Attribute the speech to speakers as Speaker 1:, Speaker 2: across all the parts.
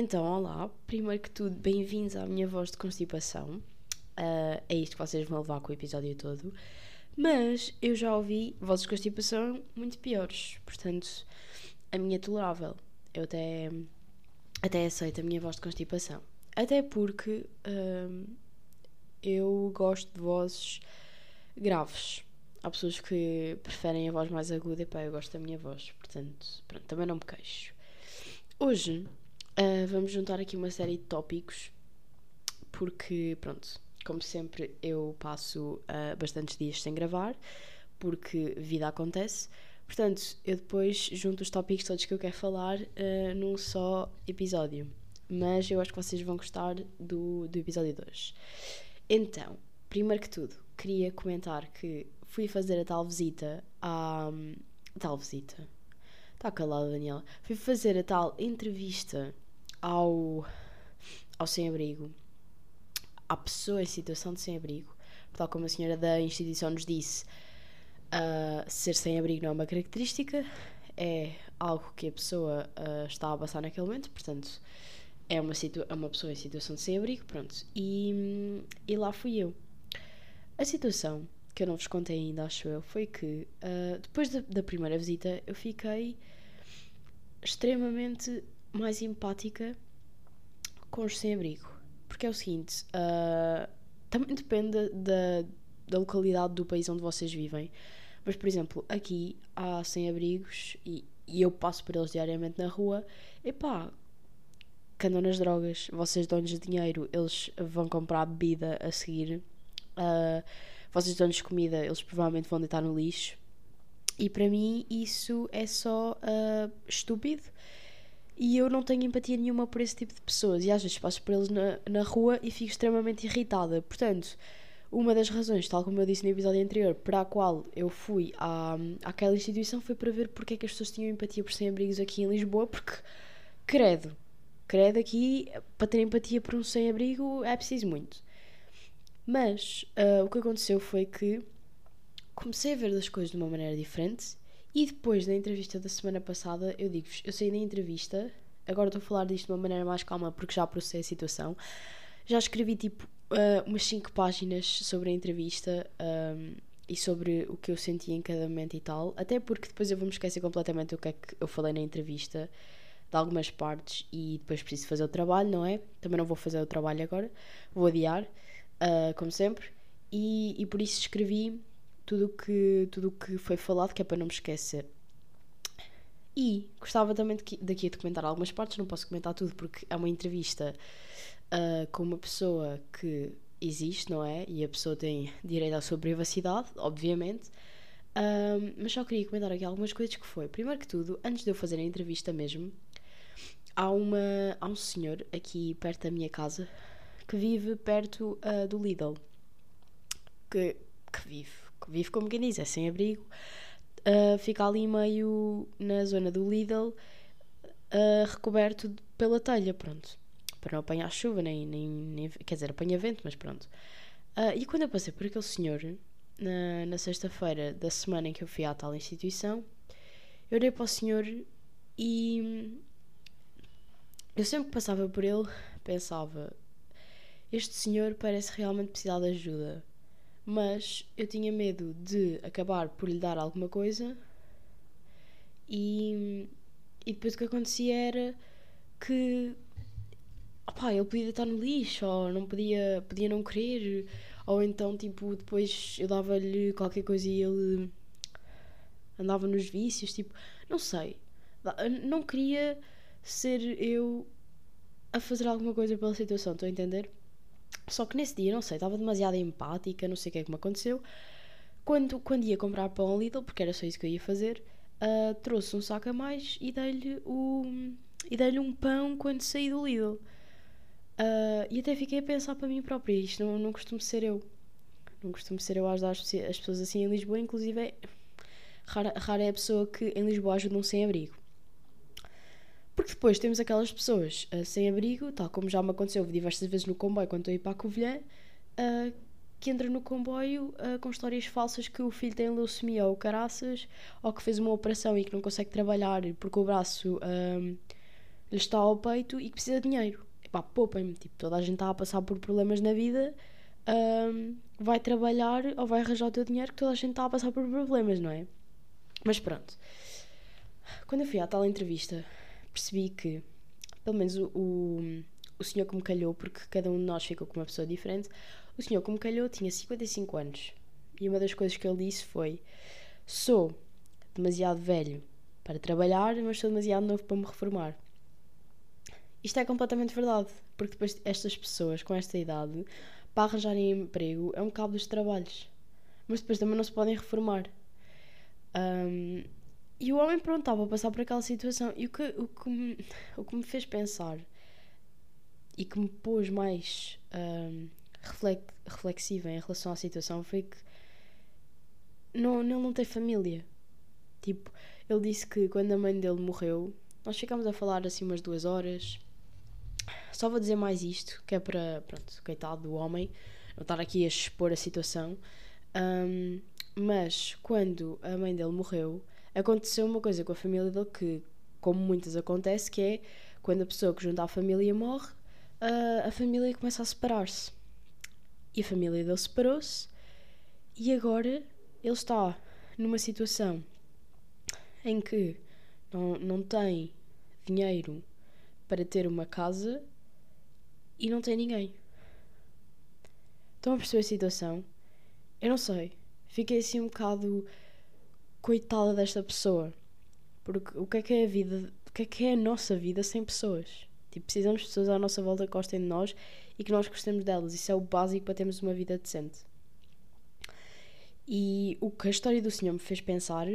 Speaker 1: Então, olá, primeiro que tudo, bem-vindos à minha voz de constipação. Uh, é isto que vocês vão levar com o episódio todo. Mas eu já ouvi vozes de constipação muito piores, portanto, a minha é tolerável. Eu até, até aceito a minha voz de constipação. Até porque uh, eu gosto de vozes graves. Há pessoas que preferem a voz mais aguda e pá, eu gosto da minha voz, portanto, pronto, também não me queixo. Hoje uh, vamos juntar aqui uma série de tópicos, porque, pronto, como sempre, eu passo uh, bastantes dias sem gravar, porque vida acontece. Portanto, eu depois junto os tópicos todos que eu quero falar uh, num só episódio. Mas eu acho que vocês vão gostar do, do episódio 2. Então, primeiro que tudo, queria comentar que fui fazer a tal visita à. tal visita. Está calado, Daniela. Fui fazer a tal entrevista ao, ao sem-abrigo, à pessoa em situação de sem-abrigo, tal como a senhora da instituição nos disse, uh, ser sem-abrigo não é uma característica, é algo que a pessoa uh, está a passar naquele momento, portanto, é uma, é uma pessoa em situação de sem-abrigo, pronto. E, e lá fui eu. A situação que eu não vos contei ainda, acho eu, foi que uh, depois da, da, primeira visita eu fiquei extremamente mais empática com os sem-abrigo. Porque é o seguinte, uh, também depende da, da localidade do país onde vocês vivem. Mas, por exemplo, aqui há sem-abrigos e, e eu passo por eles diariamente na rua. Epá, que andam nas drogas. Vocês dão-lhes dinheiro, eles vão comprar bebida a seguir. Uh, vocês dão-lhes comida, eles provavelmente vão deitar no lixo. E para mim isso é só uh, estúpido. E eu não tenho empatia nenhuma por esse tipo de pessoas. E às vezes passo por eles na, na rua e fico extremamente irritada. Portanto, uma das razões, tal como eu disse no episódio anterior, para a qual eu fui à, àquela instituição foi para ver porque é que as pessoas tinham empatia por sem-abrigos aqui em Lisboa, porque, credo, credo aqui, para ter empatia por um sem-abrigo é preciso muito. Mas uh, o que aconteceu foi que comecei a ver as coisas de uma maneira diferente e depois da entrevista da semana passada, eu digo-vos, eu saí da entrevista, agora estou a falar disto de uma maneira mais calma porque já processei a situação. Já escrevi tipo uh, umas 5 páginas sobre a entrevista um, e sobre o que eu senti em cada momento e tal, até porque depois eu vou me esquecer completamente o que é que eu falei na entrevista de algumas partes e depois preciso fazer o trabalho, não é? Também não vou fazer o trabalho agora, vou adiar uh, como sempre, e, e por isso escrevi tudo que, o que foi falado, que é para não me esquecer. E gostava também de, daqui de comentar algumas partes, não posso comentar tudo porque é uma entrevista uh, com uma pessoa que existe, não é? E a pessoa tem direito à sua privacidade, obviamente. Uh, mas só queria comentar aqui algumas coisas que foi. Primeiro que tudo, antes de eu fazer a entrevista mesmo, há, uma, há um senhor aqui perto da minha casa que vive perto uh, do Lidl. Que, que vive, que vive como quem diz, é sem abrigo. Uh, fica ali meio na zona do Lidl, uh, recoberto pela telha, pronto. Para não apanhar chuva, nem, nem, nem quer dizer, apanha vento, mas pronto. e quando eu passei por aquele senhor, na, na sexta-feira da semana em que eu fui à tal instituição, eu olhei para o senhor e eu sempre que passava por ele pensava este senhor parece realmente precisar de ajuda, mas eu tinha medo de acabar por lhe dar alguma coisa e, e depois o que acontecia era que opá, ele podia estar no lixo ou não podia, podia não querer ou então tipo depois eu dava-lhe qualquer coisa e ele andava nos vícios, tipo, não sei. Não queria ser eu a fazer alguma coisa pela situação, estou a entender? Só que nesse dia, não sei, estava demasiado empática, não sei o que é que me aconteceu. Quando, quando ia comprar pão ao Lidl, porque era só isso que eu ia fazer, uh, trouxe um saco a mais e dei-lhe e dei-lhe um pão quando saí do Lidl. Uh, e até fiquei a pensar para mim própria, isto não, não costumo ser eu. Não costumo ser eu a ajudar as, as pessoas assim em Lisboa, inclusive é, rara, rara é a pessoa que em Lisboa ajuda um sem abrigo. Porque depois temos aquelas pessoas uh, sem abrigo, tal como já me aconteceu diversas vezes no comboio quando estou a ir para a Covilhã, uh, que entra no comboio uh, com histórias falsas que o filho tem leucemia ou caraças, ou que fez uma operação e que não consegue trabalhar porque o braço lhe está ao peito e que precisa de dinheiro. Epá, poupem-me. Tipo, toda a gente está a passar por problemas na vida, vai trabalhar ou vai arranjar o teu dinheiro, que toda a gente está a passar por problemas, não é? Mas pronto. Quando eu fui à tal entrevista, percebi que, pelo menos o, o, o senhor que me calhou, porque cada um de nós ficou com uma pessoa diferente, o senhor que me calhou tinha 55 anos. E uma das coisas que ele disse foi: Sou demasiado velho para trabalhar, mas sou demasiado novo para me reformar. Isto é completamente verdade, porque depois estas pessoas com esta idade, para arranjarem emprego, é um cabo dos trabalhos. Mas depois também não se podem reformar. Um, e o homem, pronto, estava a passar por aquela situação. E o que, o que, me, o que me fez pensar e que me pôs mais um, reflexiva em relação à situação foi que não, ele não tem família. Tipo, ele disse que quando a mãe dele morreu, nós ficámos a falar assim umas duas horas. Só vou dizer mais isto, que é para, pronto, coitado do homem, não estar aqui a expor a situação. Um, mas quando a mãe dele morreu, aconteceu uma coisa com a família dele que, como muitas acontece, que é quando a pessoa que junta a família morre, a, a família começa a separar-se. E a família dele separou-se e agora ele está numa situação em que não, não tem dinheiro para ter uma casa e não tem ninguém. Estão a perceber a situação? Eu não sei. Fiquei assim um bocado coitada desta pessoa. Porque o que é que é a vida? O que é que é a nossa vida sem pessoas? Tipo, precisamos de pessoas à nossa volta que gostem de nós e que nós gostemos delas. Isso é o básico para termos uma vida decente. E o que a história do senhor me fez pensar,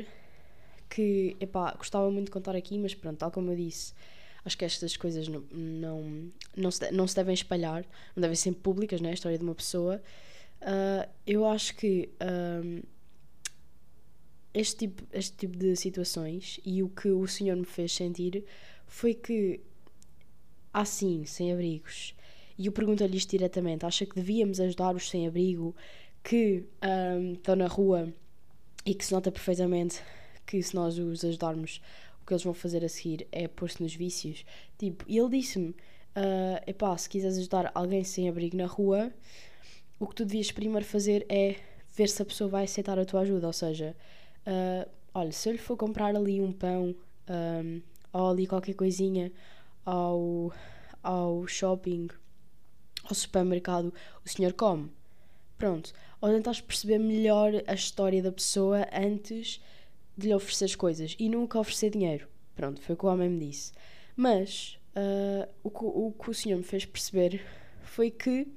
Speaker 1: que, epá, gostava muito de contar aqui, mas pronto, tal como eu disse, acho que estas coisas não, não, não, se, não se devem espalhar, não devem ser públicas, né? A história de uma pessoa. Uh, eu acho que uh, este, tipo, este tipo de situações e o que o senhor me fez sentir foi que há sim sem-abrigos. E eu pergunto-lhe isto diretamente: acha que devíamos ajudar os sem-abrigo que um, estão na rua e que se nota perfeitamente que se nós os ajudarmos, o que eles vão fazer a seguir é pôr-se nos vícios. Tipo, e ele disse-me: uh, epá, se quiseres ajudar alguém sem abrigo na rua, o que tu devias primeiro fazer é ver se a pessoa vai aceitar a tua ajuda. Ou seja, uh, olha, se eu lhe for comprar ali um pão um, ou ali qualquer coisinha ao, ao shopping, ao supermercado, o senhor come. Pronto. Ou tentas perceber melhor a história da pessoa antes de lhe oferecer as coisas e nunca oferecer dinheiro. Pronto, foi o que o homem me disse. Mas uh, o, que, o que o senhor me fez perceber foi que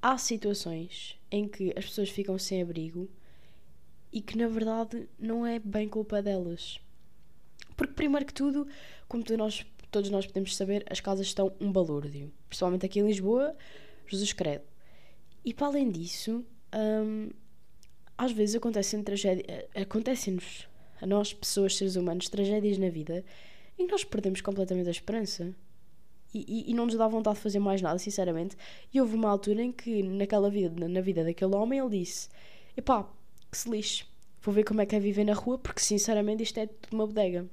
Speaker 1: há situações em que as pessoas ficam sem abrigo e que na verdade não é bem culpa delas. Porque, primeiro que tudo, como nós, todos nós podemos saber, as casas estão um balúrdio. Principalmente aqui em Lisboa, Jesus credo. E para além disso, hum, às vezes acontecem tragédias, acontecem-nos, a nós, pessoas, seres humanos, tragédias na vida em que nós perdemos completamente a esperança. E, e, e, não nos dá vontade de fazer mais nada, sinceramente. E houve uma altura em que, naquela vida, na vida daquele homem, ele disse: Epá, que se lixe, vou ver como é que é viver na rua, porque sinceramente isto é tudo uma bodega.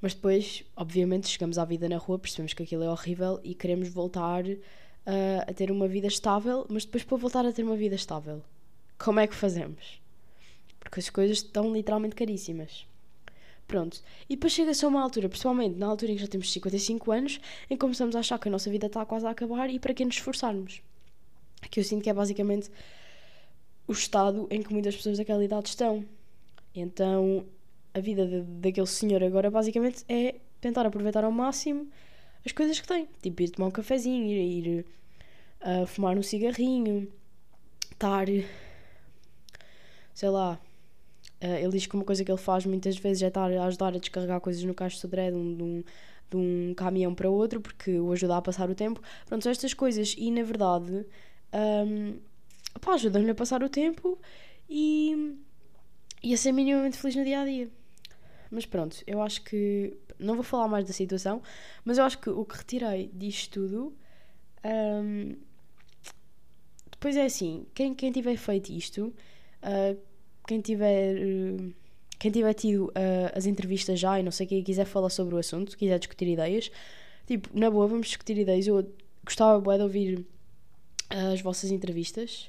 Speaker 1: Mas depois, obviamente, chegamos à vida na rua, percebemos que aquilo é horrível e queremos voltar uh, a ter uma vida estável, mas depois para voltar a ter uma vida estável, como é que fazemos? Porque as coisas estão literalmente caríssimas. Pronto. E depois chega-se a uma altura, principalmente na altura em que já temos 55 anos, em que começamos a achar que a nossa vida está quase a acabar e para que nos esforçarmos. Que eu sinto que é basicamente o estado em que muitas pessoas daquela idade estão. Então, a vida de, daquele senhor agora basicamente é tentar aproveitar ao máximo as coisas que tem. Tipo, ir tomar um cafezinho, ir, ir uh, fumar um cigarrinho, estar. sei lá Uh, ele diz que uma coisa que ele faz muitas vezes é estar a ajudar a descarregar coisas no caixo de sodré de um, de, um, de um caminhão para outro, porque o ajuda a passar o tempo. Pronto, são estas coisas. E na verdade, um, ajudam-lhe a passar o tempo e, e a ser minimamente feliz no dia a dia. Mas pronto, eu acho que. Não vou falar mais da situação, mas eu acho que o que retirei disto tudo. Um, depois é assim: quem, quem tiver feito isto. Uh, quem tiver uh, quem tiver tido uh, as entrevistas já e não sei quem quiser falar sobre o assunto, quiser discutir ideias, tipo, na boa, vamos discutir ideias. Eu gostava bué de ouvir uh, as vossas entrevistas,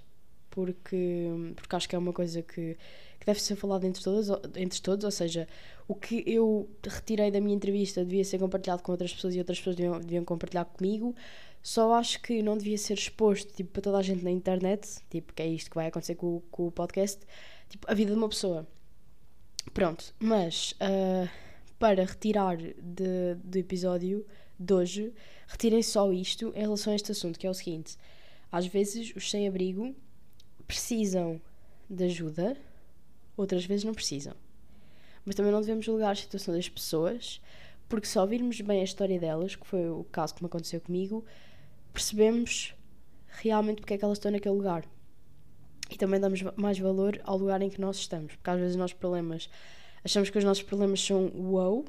Speaker 1: porque, porque acho que é uma coisa que, que deve ser falada entre todos, entre todos, ou seja, o que eu retirei da minha entrevista devia ser compartilhado com outras pessoas e outras pessoas deviam, deviam compartilhar comigo. Só acho que não devia ser exposto tipo, para toda a gente na internet, tipo, que é isto que vai acontecer com, com o podcast, tipo, a vida de uma pessoa. Pronto, mas uh, para retirar de, do episódio de hoje, retirem só isto em relação a este assunto, que é o seguinte: às vezes os sem-abrigo precisam de ajuda, outras vezes não precisam. Mas também não devemos julgar a situação das pessoas, porque se ouvirmos bem a história delas, que foi o caso que me aconteceu comigo, percebemos realmente porque é que elas estão naquele lugar. E também damos mais valor ao lugar em que nós estamos, porque às vezes os nossos problemas, achamos que os nossos problemas são wow,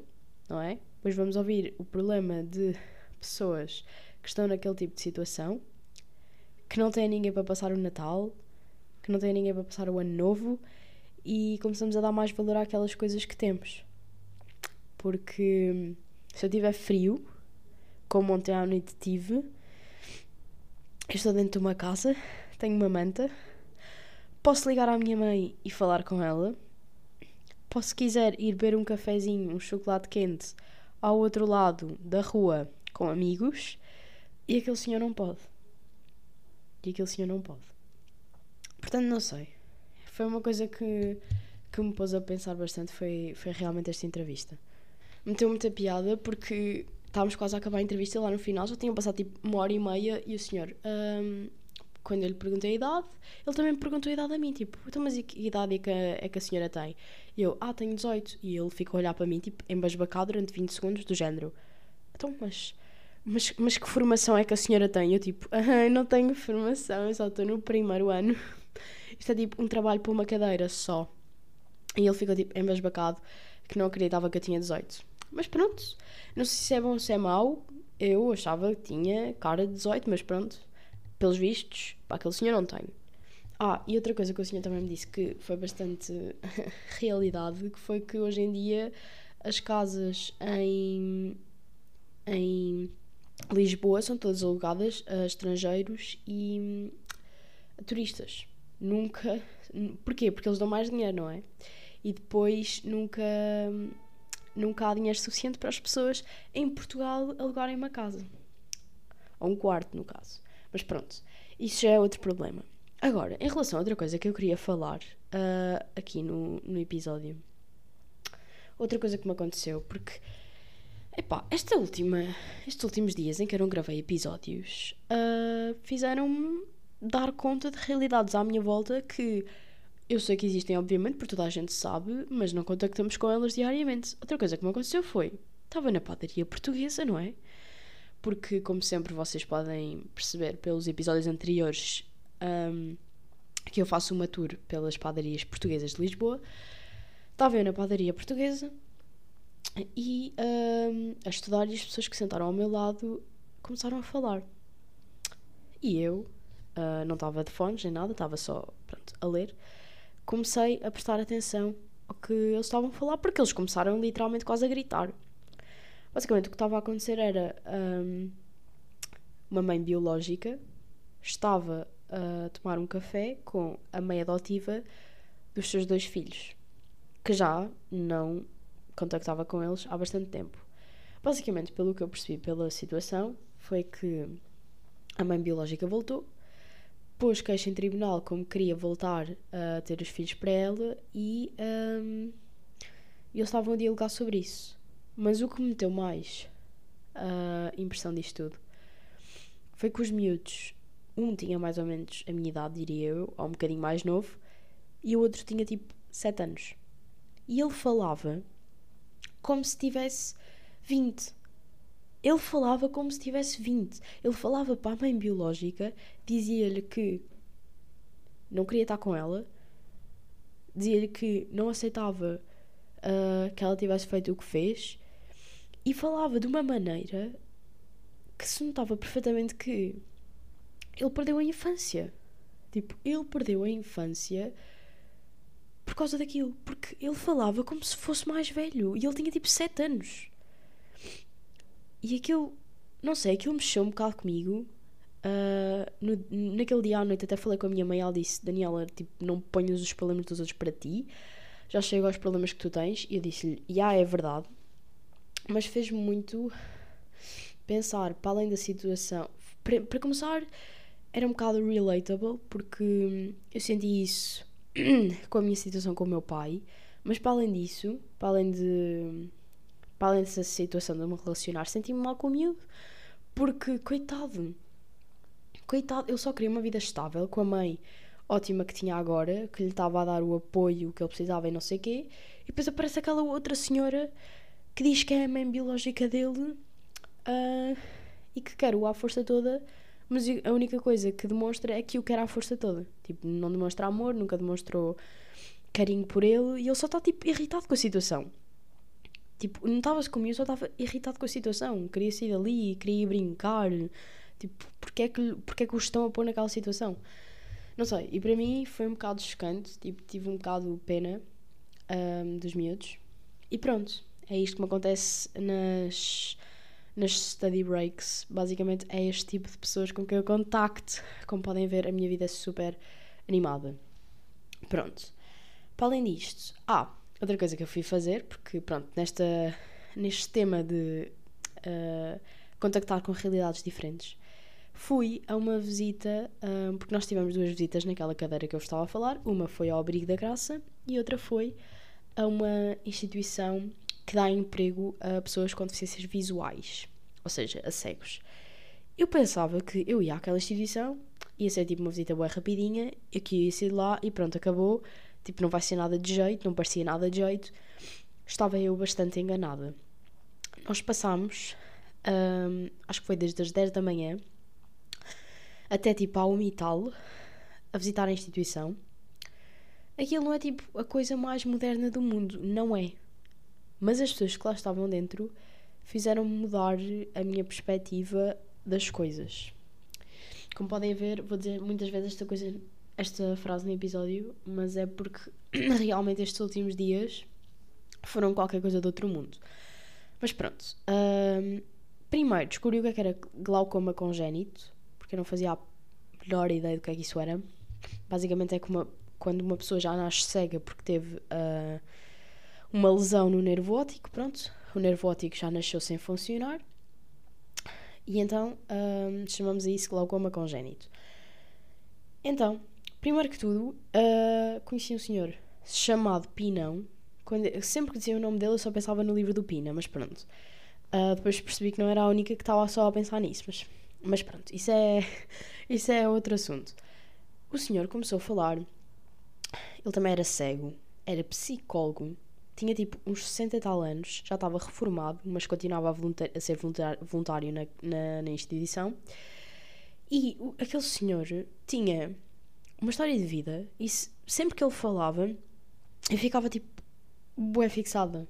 Speaker 1: não é? Depois vamos ouvir o problema de pessoas que estão naquele tipo de situação, que não têm ninguém para passar o Natal, que não têm ninguém para passar o Ano Novo e começamos a dar mais valor àquelas coisas que temos. Porque se eu tiver frio, como ontem à noite tive, eu estou dentro de uma casa, tenho uma manta, Posso ligar à minha mãe e falar com ela. Posso, se quiser, ir beber um cafezinho, um chocolate quente ao outro lado da rua com amigos. E aquele senhor não pode. E aquele senhor não pode. Portanto, não sei. Foi uma coisa que, que me pôs a pensar bastante. Foi, foi realmente esta entrevista. Meteu muita piada porque estávamos quase a acabar a entrevista lá no final. Já tinham passado tipo uma hora e meia e o senhor. Um, quando eu lhe perguntei a idade, ele também me perguntou a idade a mim, tipo, então, mas que idade é que, é que a senhora tem? E eu, ah, tenho 18. E ele ficou a olhar para mim, tipo, embasbacado durante 20 segundos, do género, então, mas, mas, mas que formação é que a senhora tem? Eu, tipo, ah, não tenho formação, eu só estou no primeiro ano. Isto é tipo um trabalho para uma cadeira só. E ele ficou, tipo, embasbacado, que não acreditava que eu tinha 18. Mas pronto, não sei se é bom ou se é mau, eu achava que tinha cara de 18, mas pronto pelos vistos, para aquele senhor não tenho. Ah, e outra coisa que o senhor também me disse que foi bastante realidade, que foi que hoje em dia as casas em, em Lisboa são todas alugadas a estrangeiros e a turistas. Nunca. Porquê? Porque eles dão mais dinheiro, não é? E depois nunca, nunca há dinheiro suficiente para as pessoas em Portugal alugarem uma casa. Ou um quarto, no caso. Mas pronto, isso já é outro problema. Agora, em relação a outra coisa que eu queria falar uh, aqui no, no episódio, outra coisa que me aconteceu, porque epá, esta última, estes últimos dias em que eu não gravei episódios uh, fizeram-me dar conta de realidades à minha volta que eu sei que existem, obviamente, porque toda a gente sabe, mas não contactamos com elas diariamente. Outra coisa que me aconteceu foi: estava na padaria portuguesa, não é? porque, como sempre, vocês podem perceber pelos episódios anteriores um, que eu faço uma tour pelas padarias portuguesas de Lisboa. Estava eu na padaria portuguesa e um, a estudar e as pessoas que sentaram ao meu lado começaram a falar. E eu uh, não estava de fones nem nada, estava só pronto, a ler. Comecei a prestar atenção ao que eles estavam a falar porque eles começaram literalmente quase a gritar. Basicamente, o que estava a acontecer era um, uma mãe biológica estava a tomar um café com a mãe adotiva dos seus dois filhos, que já não contactava com eles há bastante tempo. Basicamente, pelo que eu percebi pela situação, foi que a mãe biológica voltou, pôs queixa em tribunal como queria voltar a ter os filhos para ela e, um, eles estavam a dialogar sobre isso. Mas o que me meteu mais a impressão disto tudo foi que os miúdos, um tinha mais ou menos a minha idade, diria eu, ou um bocadinho mais novo, e o outro tinha tipo 7 anos. E ele falava como se tivesse 20. Ele falava como se tivesse 20. Ele falava para a mãe biológica, dizia-lhe que não queria estar com ela, dizia-lhe que não aceitava uh, que ela tivesse feito o que fez e falava de uma maneira que se notava perfeitamente que ele perdeu a infância. Tipo, ele perdeu a infância por causa daquilo. Porque ele falava como se fosse mais velho. E ele tinha tipo 7 anos. E aquilo, não sei, aquilo mexeu um bocado comigo. Uh, no, naquele dia à noite até falei com a minha mãe. Ela disse: Daniela, tipo, não ponhas os problemas dos outros para ti. Já chego aos problemas que tu tens. E eu disse-lhe: Já yeah, é verdade. Mas fez-me muito pensar, para além da situação. Para começar, era um bocado relatable, porque eu senti isso com a minha situação com o meu pai. Mas para além disso, para além de. Para além dessa situação de me relacionar, senti-me mal com o miúdo. Porque, coitado. Coitado, ele só queria uma vida estável com a mãe ótima que tinha agora, que lhe estava a dar o apoio que ele precisava e não sei o quê. E depois aparece aquela outra senhora que diz que é a mãe biológica dele uh, e que quer o à força toda mas a única coisa que demonstra é que o quer à força toda. Tipo, não demonstra amor, nunca demonstrou carinho por ele e ele só está, tipo, irritado com a situação. Tipo, não estava-se comigo, só estava irritado com a situação. Queria sair dali, queria brincar. Tipo, porque é que, porque é que os estão a pôr naquela situação? Não sei, e para mim foi um bocado chocante. Tipo, tive um bocado pena um, dos miúdos. E pronto, é isto que me acontece nas nas study breaks. Basicamente é este tipo de pessoas com quem eu contacto. Como podem ver, a minha vida é super animada. Pronto. Para além disto, ah, outra coisa que eu fui fazer, porque pronto, nesta, neste tema de uh, contactar com realidades diferentes, fui a uma visita, um, porque nós tivemos duas visitas naquela cadeira que eu estava a falar. Uma foi ao Abrigo da Graça e outra foi a uma instituição que dá emprego a pessoas com deficiências visuais, ou seja, a cegos. Eu pensava que eu ia àquela instituição, ia ser tipo uma visita boa rapidinha, eu que ia sair lá e pronto, acabou. Tipo, não vai ser nada de jeito, não parecia nada de jeito. Estava eu bastante enganada. Nós passámos, hum, acho que foi desde as 10 da manhã até tipo à 1 e tal, a visitar a instituição. Aquilo não é tipo a coisa mais moderna do mundo, não é. Mas as pessoas que lá estavam dentro fizeram-me mudar a minha perspectiva das coisas. Como podem ver, vou dizer muitas vezes esta coisa, esta frase no episódio, mas é porque realmente estes últimos dias foram qualquer coisa do outro mundo. Mas pronto. Um, primeiro descobri o que, é que era glaucoma congénito, porque eu não fazia a melhor ideia do que é que isso era. Basicamente é como quando uma pessoa já nasce cega porque teve uh, uma lesão no nervo óptico, pronto, o nervo óptico já nasceu sem funcionar e então um, chamamos a isso glaucoma congénito. Então, primeiro que tudo, uh, conheci um senhor chamado Pinão. Quando, sempre que dizia o nome dele, eu só pensava no livro do Pina, mas pronto. Uh, depois percebi que não era a única que estava só a pensar nisso, mas, mas pronto, isso é, isso é outro assunto. O senhor começou a falar, ele também era cego, era psicólogo, tinha tipo uns 60 e tal anos, já estava reformado, mas continuava a, a ser voluntário, na, na, na, instituição. E o, aquele senhor tinha uma história de vida e se, sempre que ele falava, eu ficava tipo, bué fixada.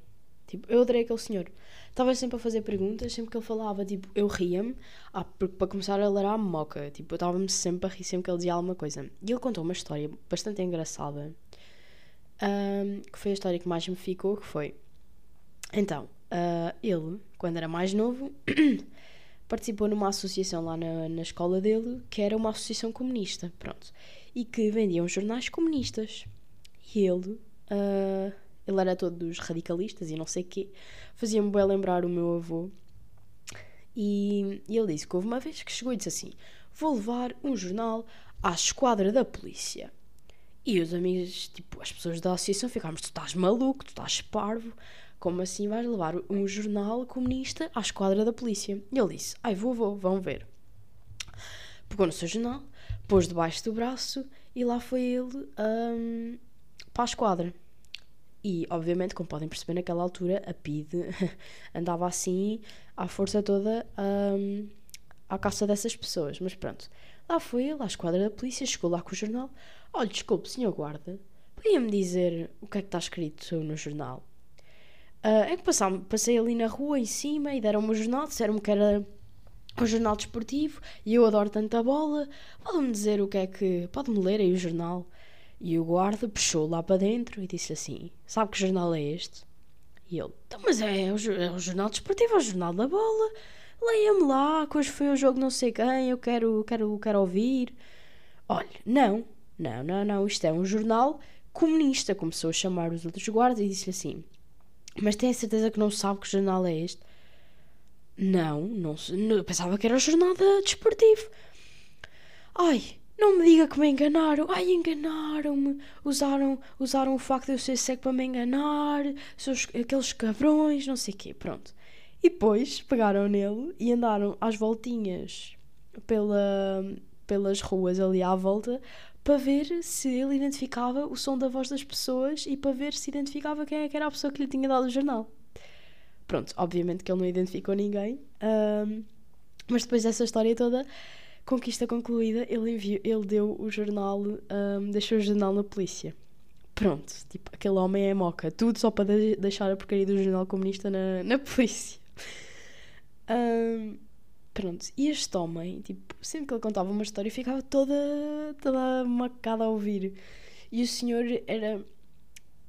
Speaker 1: Tipo, eu adorei aquele senhor. Estava sempre a fazer perguntas, sempre que ele falava, tipo, eu ria-me. Ah, porque para começar a ler a moca, tipo, eu estava-me sempre a rir sempre que ele dizia alguma coisa. E ele contou uma história bastante engraçada um, que foi a história que mais me ficou, que foi... Então, uh, ele, quando era mais novo, participou numa associação lá na, na escola dele, que era uma associação comunista, pronto, e que vendiam jornais comunistas. E ele, uh, ele era todo dos radicalistas e não sei o quê, fazia-me bem lembrar o meu avô. E, e ele disse que houve uma vez que chegou e disse assim: Vou levar um jornal à esquadra da polícia. E os amigos, tipo, as pessoas da associação ficaram, tu estás maluco, tu estás parvo, como assim vais levar um jornal comunista à esquadra da polícia? E ele disse, ai vou, vou, vão ver. Pegou no seu jornal, pôs debaixo do braço e lá foi ele um, para a esquadra. E, obviamente, como podem perceber, naquela altura a PID andava assim, à força toda, um, à caça dessas pessoas. Mas pronto, lá foi ele, à esquadra da polícia, chegou lá com o jornal. Olha, desculpe, senhor guarda, podia-me dizer o que é que está escrito no jornal? Uh, é que passei, passei ali na rua em cima e deram-me o jornal, disseram-me que era um jornal desportivo e eu adoro tanta bola. Pode-me dizer o que é que. Pode-me ler aí o jornal? E o guarda puxou lá para dentro e disse assim: Sabe que jornal é este? E ele: então, Mas é o, é o jornal desportivo, é o jornal da bola. Leia-me lá, que hoje foi o jogo não sei quem, eu quero, quero, quero ouvir. Olha, não, não, não, não, isto é um jornal comunista. Começou a chamar os outros guardas e disse assim: Mas tem a certeza que não sabe que jornal é este? Não, não, não pensava que era o jornal desportivo. Ai, não me diga que me enganaram. Ai, enganaram-me. Usaram, usaram o facto de eu ser cego para me enganar. Seus, aqueles cabrões, não sei o quê. Pronto. E depois pegaram nele e andaram às voltinhas pela, pelas ruas ali à volta para ver se ele identificava o som da voz das pessoas e para ver se identificava quem é era a pessoa que lhe tinha dado o jornal. Pronto, obviamente que ele não identificou ninguém, um, mas depois dessa história toda, conquista concluída, ele, enviou, ele deu o jornal, um, deixou o jornal na polícia. Pronto, tipo, aquele homem é moca, tudo só para de deixar a porcaria do jornal comunista na, na polícia. Um, pronto, e este homem, tipo, sempre que ele contava uma história, ficava toda, toda macada a ouvir. E o senhor era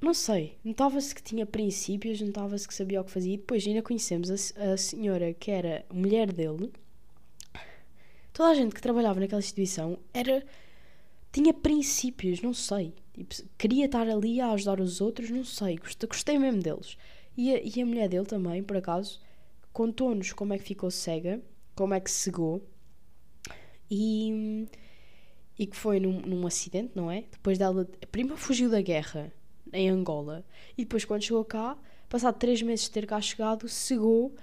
Speaker 1: não sei, notava-se que tinha princípios, notava-se que sabia o que fazia. E depois ainda conhecemos a, a senhora que era mulher dele. Toda a gente que trabalhava naquela instituição era. tinha princípios, não sei. Tipo, queria estar ali a ajudar os outros, não sei. Gostei, gostei mesmo deles. E a, e a mulher dele também, por acaso, contou-nos como é que ficou cega, como é que cegou. E. e que foi num, num acidente, não é? Depois dela. A prima fugiu da guerra em Angola. E depois, quando chegou cá, passado três meses de ter cá chegado, cegou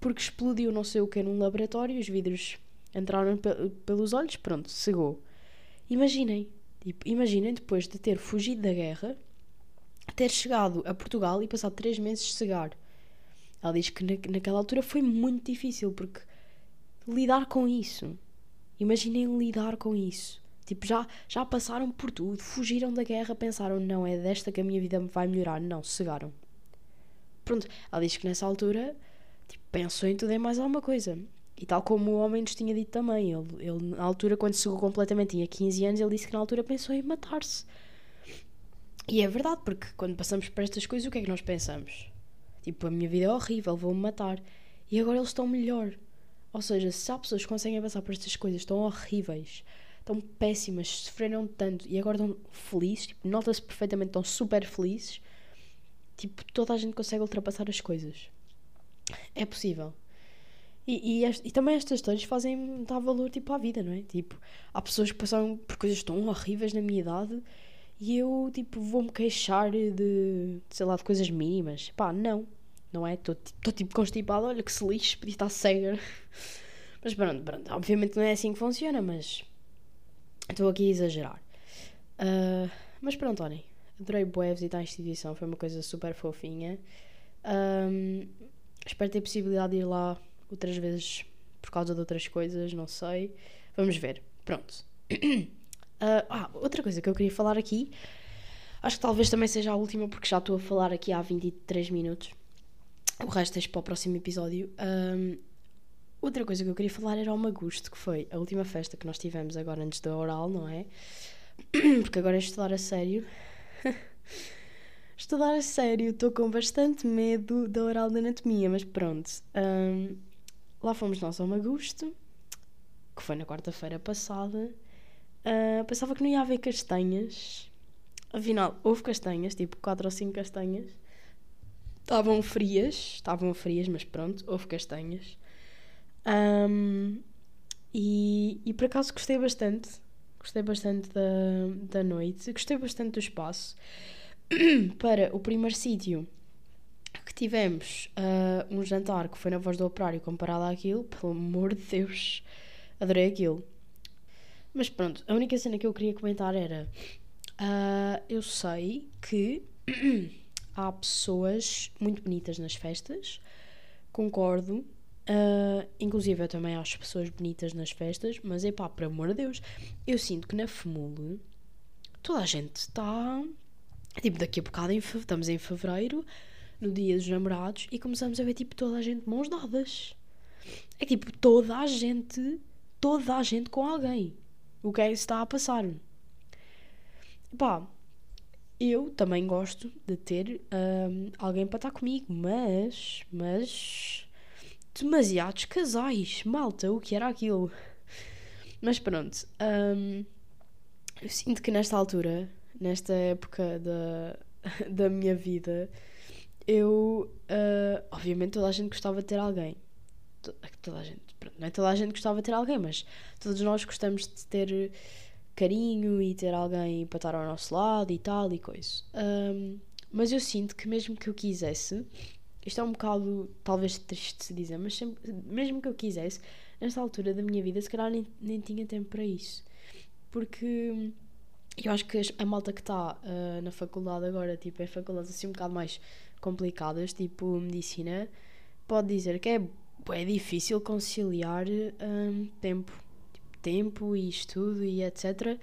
Speaker 1: porque explodiu não sei o que num laboratório, os vidros entraram pe pelos olhos, pronto, cegou. Imaginem, tipo, imaginem depois de ter fugido da guerra, ter chegado a Portugal e passado três meses cegar. Ela diz que na, naquela altura foi muito difícil porque lidar com isso. Imaginem lidar com isso. Tipo, já, já passaram por tudo, fugiram da guerra, pensaram, não, é desta que a minha vida vai melhorar. Não, cegaram. Pronto, ela diz que nessa altura tipo, pensou em tudo e mais alguma coisa. E tal como o homem nos tinha dito também, ele, ele na altura, quando cegou completamente, tinha 15 anos, ele disse que na altura pensou em matar-se. E é verdade, porque quando passamos por estas coisas, o que é que nós pensamos? Tipo, a minha vida é horrível, vou-me matar. E agora eles estão melhor. Ou seja, se há pessoas que conseguem passar por estas coisas tão horríveis, estão péssimas, sofreram tanto e agora estão felizes, tipo, nota-se perfeitamente, estão super felizes. Tipo, toda a gente consegue ultrapassar as coisas. É possível. E, e, e, também estas histórias fazem dar valor tipo, à vida, não é? Tipo, há pessoas que passaram por coisas tão horríveis na minha idade e eu, tipo, vou-me queixar de, sei lá, de coisas mínimas. Pá, não. Não é? Estou tipo constipado, olha que se lixe, podia estar cega. Mas pronto, pronto. Obviamente não é assim que funciona, mas Estou aqui a exagerar. Uh, mas pronto, olhem. Adorei bué visitar a instituição, foi uma coisa super fofinha. Um, espero ter possibilidade de ir lá outras vezes por causa de outras coisas, não sei. Vamos ver. Pronto. Uh, ah, outra coisa que eu queria falar aqui, acho que talvez também seja a última, porque já estou a falar aqui há 23 minutos. O resto deixo para o próximo episódio. Um, Outra coisa que eu queria falar era o Magusto, que foi a última festa que nós tivemos agora antes da oral, não é? Porque agora é estudar a sério. estudar a sério, estou com bastante medo da oral de anatomia, mas pronto. Um, lá fomos nós ao Magusto, que foi na quarta-feira passada. Uh, pensava que não ia haver castanhas. Afinal, houve castanhas, tipo 4 ou 5 castanhas. Estavam frias, estavam frias, mas pronto, houve castanhas. Um, e, e por acaso gostei bastante. Gostei bastante da, da noite. Gostei bastante do espaço. Para o primeiro sítio que tivemos uh, um jantar que foi na voz do operário comparado àquilo, pelo amor de Deus, adorei aquilo. Mas pronto, a única cena que eu queria comentar era: uh, eu sei que há pessoas muito bonitas nas festas, concordo, Uh, inclusive, eu também acho pessoas bonitas nas festas, mas é pá, por amor de Deus, eu sinto que na FMUL toda a gente está. Tipo, daqui a bocado em, estamos em fevereiro, no dia dos namorados, e começamos a ver tipo toda a gente de mãos dadas. É tipo toda a gente, toda a gente com alguém. O que é que está a passar? Pá, eu também gosto de ter um, alguém para estar comigo, mas, mas, demasiados casais, malta, o que era aquilo? Mas pronto, um, eu sinto que nesta altura, nesta época da, da minha vida, eu, uh, obviamente, toda a gente gostava de ter alguém. Toda a gente, não é toda a gente gostava de ter alguém, mas todos nós gostamos de ter carinho e ter alguém para estar ao nosso lado e tal e coisa. Um, mas eu sinto que mesmo que eu quisesse, isto é um bocado talvez triste de se dizer, mas sempre, mesmo que eu quisesse, nesta altura da minha vida, se calhar nem, nem tinha tempo para isso. Porque eu acho que a malta que está uh, na faculdade agora, tipo, é faculdades assim um bocado mais complicadas, tipo medicina, pode dizer que é, é difícil conciliar um, tempo tempo e estudo e etc.,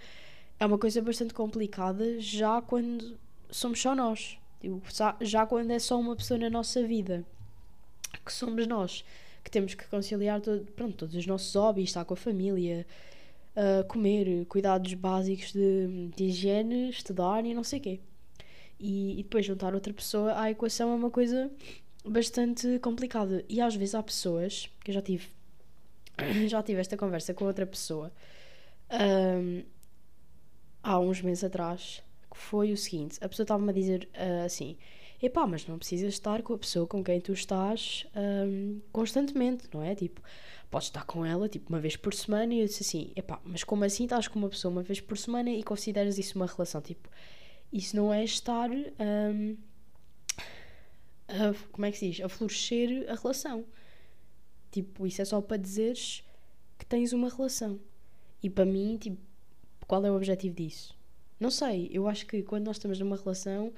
Speaker 1: é uma coisa bastante complicada já quando somos só nós. Tipo, já quando é só uma pessoa na nossa vida, que somos nós, que temos que conciliar todo, pronto, todos os nossos hobbies, estar com a família, uh, comer, cuidados básicos de, de, higiene, estudar e não sei o quê. E, e depois juntar outra pessoa à equação é uma coisa bastante complicada. E às vezes há pessoas, que eu já tive já tive esta conversa com outra pessoa um, há uns meses atrás, que foi o seguinte: a pessoa estava-me a dizer uh, assim. Epá, mas não precisas estar com a pessoa com quem tu estás um, constantemente, não é? Tipo, podes estar com ela tipo uma vez por semana e eu disse assim: epá, mas como assim estás com uma pessoa uma vez por semana e consideras isso uma relação? Tipo, isso não é estar. Um, a, como é que se diz? A florescer a relação. Tipo, isso é só para dizeres que tens uma relação. E para mim, tipo, qual é o objetivo disso? Não sei, eu acho que quando nós estamos numa relação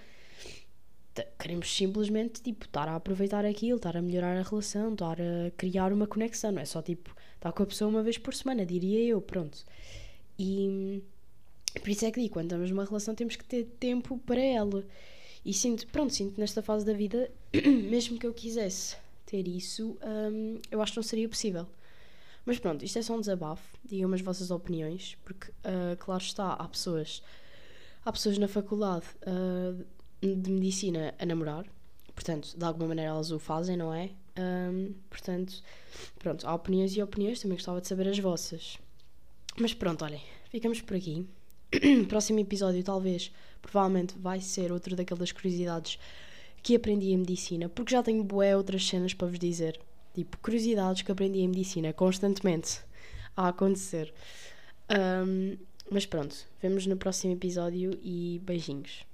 Speaker 1: queremos simplesmente tipo estar a aproveitar aquilo, estar a melhorar a relação, estar a criar uma conexão, não é só tipo estar com a pessoa uma vez por semana, diria eu, pronto. E por isso é que digo, quando estamos numa relação temos que ter tempo para ela. E sinto, pronto, sinto nesta fase da vida, mesmo que eu quisesse ter isso, um, eu acho que não seria possível. Mas pronto, isto é só um desabafo. Digam-me as vossas opiniões, porque, uh, claro está, há pessoas, há pessoas na faculdade uh, de medicina a namorar, portanto, de alguma maneira elas o fazem, não é? Um, portanto, pronto, há opiniões e opiniões, também gostava de saber as vossas. Mas pronto, olhem, ficamos por aqui. Próximo episódio, talvez, provavelmente, vai ser outro daquelas curiosidades que aprendi em medicina, porque já tenho bué outras cenas para vos dizer. Tipo, curiosidades que aprendi em medicina constantemente a acontecer. Um, mas pronto, vemos no próximo episódio e beijinhos.